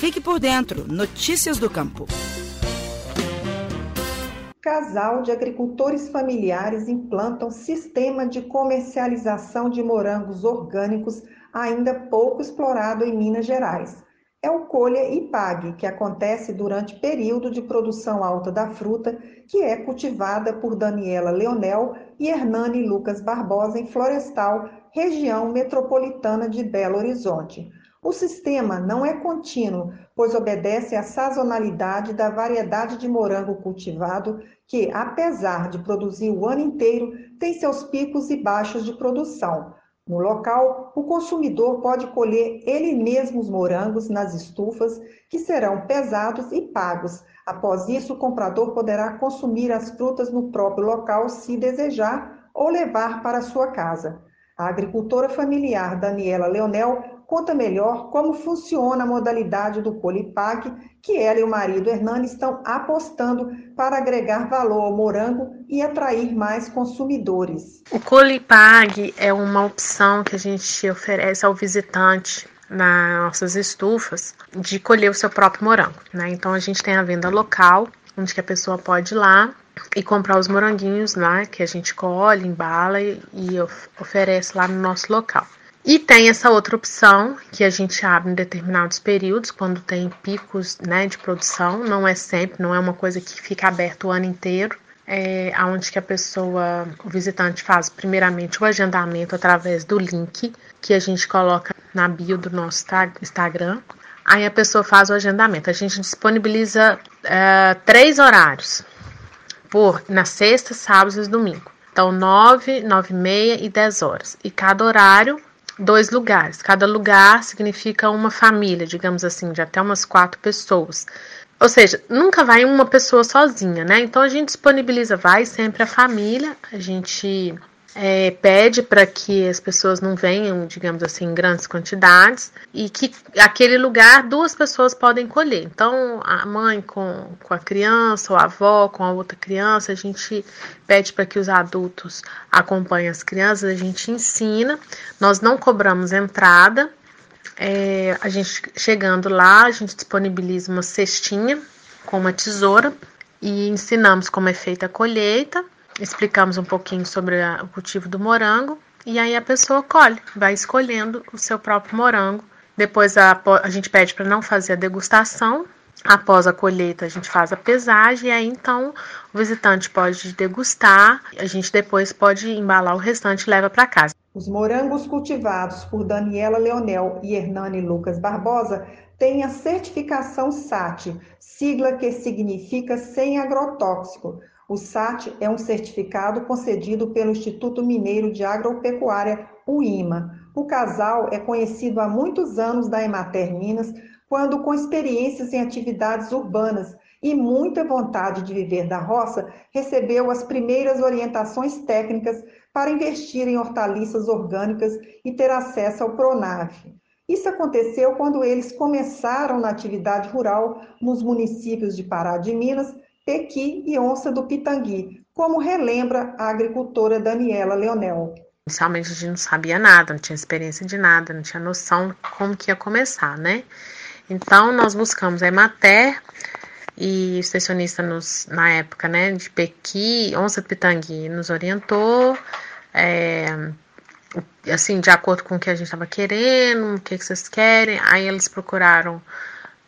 Fique por dentro. Notícias do Campo. Casal de agricultores familiares implantam sistema de comercialização de morangos orgânicos ainda pouco explorado em Minas Gerais. É o colha e pague, que acontece durante período de produção alta da fruta, que é cultivada por Daniela Leonel e Hernani Lucas Barbosa em Florestal, região metropolitana de Belo Horizonte. O sistema não é contínuo, pois obedece à sazonalidade da variedade de morango cultivado, que, apesar de produzir o ano inteiro, tem seus picos e baixos de produção. No local, o consumidor pode colher ele mesmo os morangos nas estufas, que serão pesados e pagos. Após isso, o comprador poderá consumir as frutas no próprio local, se desejar, ou levar para sua casa. A agricultora familiar Daniela Leonel conta melhor como funciona a modalidade do Colipag, que ela e o marido Hernani estão apostando para agregar valor ao morango e atrair mais consumidores. O Colipag é uma opção que a gente oferece ao visitante nas nossas estufas de colher o seu próprio morango, né? Então a gente tem a venda local, onde que a pessoa pode ir lá e comprar os moranguinhos lá que a gente colhe, embala e oferece lá no nosso local. E tem essa outra opção que a gente abre em determinados períodos, quando tem picos né, de produção, não é sempre, não é uma coisa que fica aberta o ano inteiro, é onde que a pessoa, o visitante faz primeiramente o agendamento através do link que a gente coloca na bio do nosso Instagram. Aí a pessoa faz o agendamento. A gente disponibiliza é, três horários por na sexta, sábado e domingo. Então, 9, 9 e meia e 10 horas. E cada horário dois lugares. Cada lugar significa uma família, digamos assim, de até umas quatro pessoas. Ou seja, nunca vai uma pessoa sozinha, né? Então a gente disponibiliza, vai sempre a família, a gente é, pede para que as pessoas não venham, digamos assim, em grandes quantidades e que aquele lugar duas pessoas podem colher. Então, a mãe com, com a criança, ou a avó com a outra criança, a gente pede para que os adultos acompanhem as crianças, a gente ensina. Nós não cobramos entrada. É, a gente chegando lá, a gente disponibiliza uma cestinha com uma tesoura e ensinamos como é feita a colheita explicamos um pouquinho sobre a, o cultivo do morango e aí a pessoa colhe, vai escolhendo o seu próprio morango. Depois a, a gente pede para não fazer a degustação. Após a colheita, a gente faz a pesagem e aí então o visitante pode degustar. A gente depois pode embalar o restante e leva para casa. Os morangos cultivados por Daniela Leonel e Hernani Lucas Barbosa têm a certificação SAT, sigla que significa sem agrotóxico. O SAT é um certificado concedido pelo Instituto Mineiro de Agropecuária, o IMA. O casal é conhecido há muitos anos da Emater Minas, quando com experiências em atividades urbanas e muita vontade de viver da roça, recebeu as primeiras orientações técnicas para investir em hortaliças orgânicas e ter acesso ao Pronaf. Isso aconteceu quando eles começaram na atividade rural nos municípios de Pará de Minas Pequi e onça do Pitangui, como relembra a agricultora Daniela Leonel. Inicialmente a gente não sabia nada, não tinha experiência de nada, não tinha noção como que ia começar, né? Então nós buscamos a Emater e o extensionista nos, na época, né, de Pequi, onça do Pitangui, nos orientou, é, assim, de acordo com o que a gente estava querendo, o que, que vocês querem. Aí eles procuraram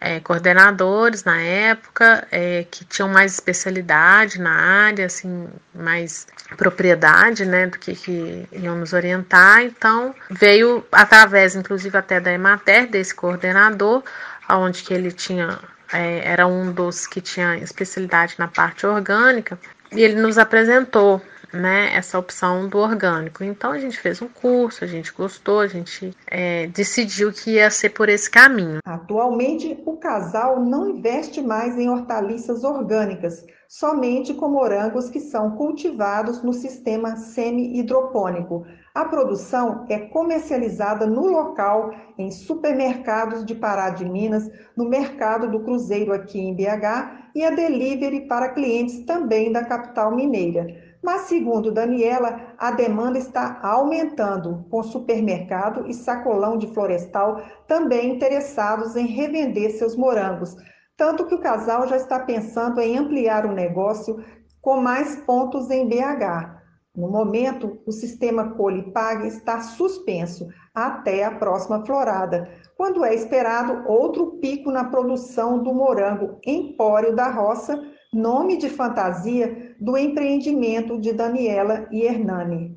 é, coordenadores na época é, que tinham mais especialidade na área, assim, mais propriedade, né, do que, que iam nos orientar. Então, veio através, inclusive, até da Emater, desse coordenador, onde que ele tinha, é, era um dos que tinha especialidade na parte orgânica, e ele nos apresentou né, essa opção do orgânico. Então a gente fez um curso, a gente gostou, a gente é, decidiu que ia ser por esse caminho. Atualmente, o casal não investe mais em hortaliças orgânicas, somente com morangos que são cultivados no sistema semi-hidropônico. A produção é comercializada no local, em supermercados de Pará de Minas, no mercado do Cruzeiro aqui em BH e a delivery para clientes também da capital mineira. Mas, segundo Daniela, a demanda está aumentando, com supermercado e sacolão de florestal também interessados em revender seus morangos. Tanto que o casal já está pensando em ampliar o negócio com mais pontos em BH. No momento, o sistema Colipag está suspenso até a próxima florada, quando é esperado outro pico na produção do morango empório da roça, nome de fantasia do empreendimento de Daniela e Hernani.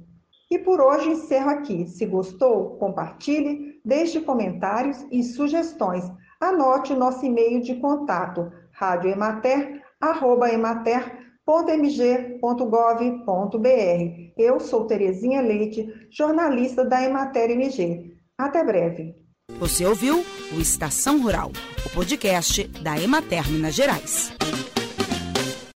E por hoje encerro aqui. Se gostou, compartilhe, deixe comentários e sugestões. Anote o nosso e-mail de contato, radioemater.emater.mg.gov.br. Eu sou Terezinha Leite, jornalista da Emater MG. Até breve. Você ouviu o Estação Rural, o podcast da Emater Minas Gerais.